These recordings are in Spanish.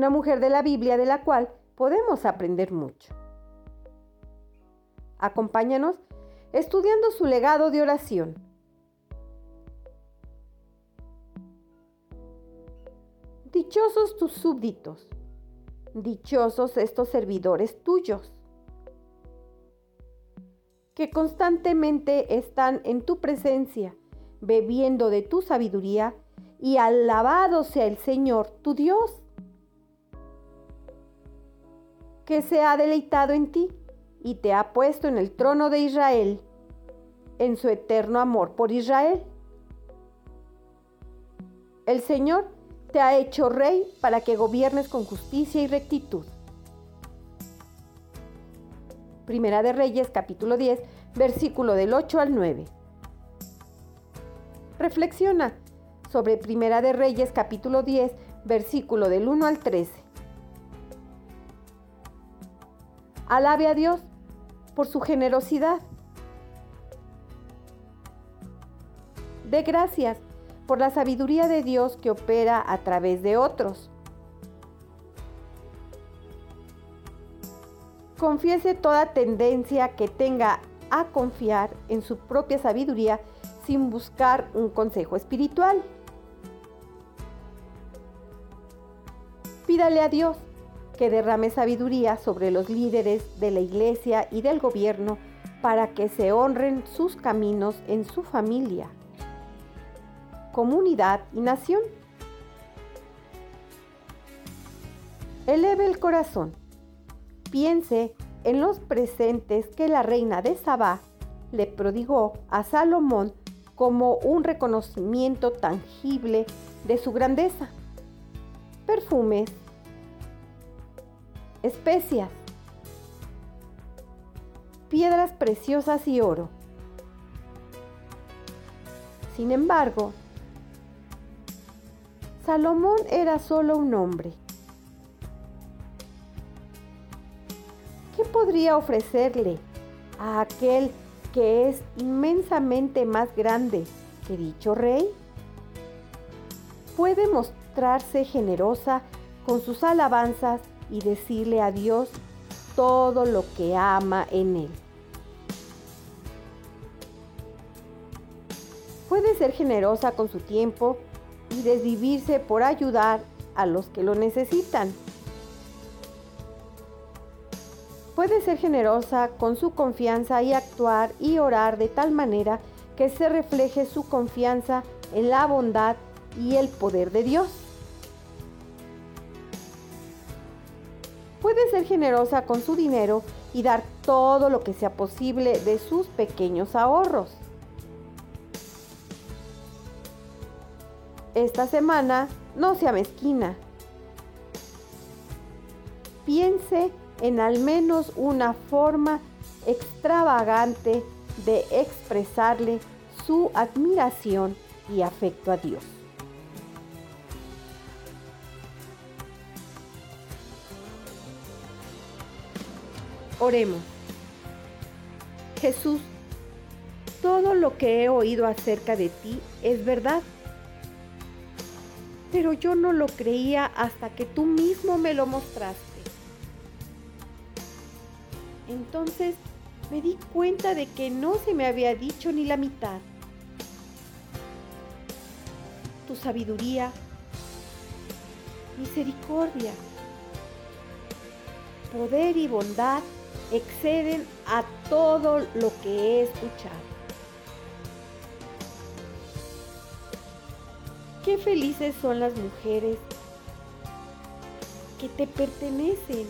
una mujer de la Biblia de la cual podemos aprender mucho. Acompáñanos estudiando su legado de oración. Dichosos tus súbditos, dichosos estos servidores tuyos, que constantemente están en tu presencia, bebiendo de tu sabiduría, y alabado sea el Señor tu Dios que se ha deleitado en ti y te ha puesto en el trono de Israel, en su eterno amor por Israel. El Señor te ha hecho rey para que gobiernes con justicia y rectitud. Primera de Reyes capítulo 10, versículo del 8 al 9. Reflexiona sobre Primera de Reyes capítulo 10, versículo del 1 al 13. Alabe a Dios por su generosidad. De gracias por la sabiduría de Dios que opera a través de otros. Confiese toda tendencia que tenga a confiar en su propia sabiduría sin buscar un consejo espiritual. Pídale a Dios que derrame sabiduría sobre los líderes de la iglesia y del gobierno para que se honren sus caminos en su familia, comunidad y nación. Eleve el corazón. Piense en los presentes que la reina de Sabá le prodigó a Salomón como un reconocimiento tangible de su grandeza. Perfumes, especias, piedras preciosas y oro. Sin embargo, Salomón era solo un hombre. ¿Qué podría ofrecerle a aquel que es inmensamente más grande que dicho rey? Puede mostrarse generosa con sus alabanzas y decirle a Dios todo lo que ama en Él. Puede ser generosa con su tiempo y desvivirse por ayudar a los que lo necesitan. Puede ser generosa con su confianza y actuar y orar de tal manera que se refleje su confianza en la bondad y el poder de Dios. Puede ser generosa con su dinero y dar todo lo que sea posible de sus pequeños ahorros. Esta semana no sea mezquina. Piense en al menos una forma extravagante de expresarle su admiración y afecto a Dios. Oremos. Jesús, todo lo que he oído acerca de ti es verdad. Pero yo no lo creía hasta que tú mismo me lo mostraste. Entonces me di cuenta de que no se me había dicho ni la mitad. Tu sabiduría, misericordia, poder y bondad exceden a todo lo que he escuchado. Qué felices son las mujeres que te pertenecen.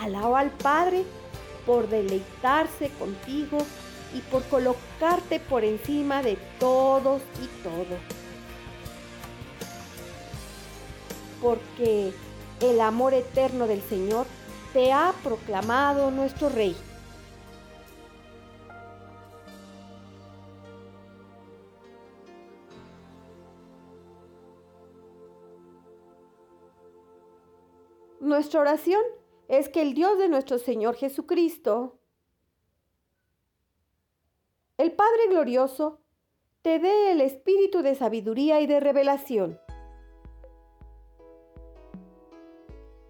Alabo al Padre por deleitarse contigo y por colocarte por encima de todos y todo. Porque el amor eterno del Señor te ha proclamado nuestro Rey. Nuestra oración es que el Dios de nuestro Señor Jesucristo, el Padre Glorioso, te dé el espíritu de sabiduría y de revelación,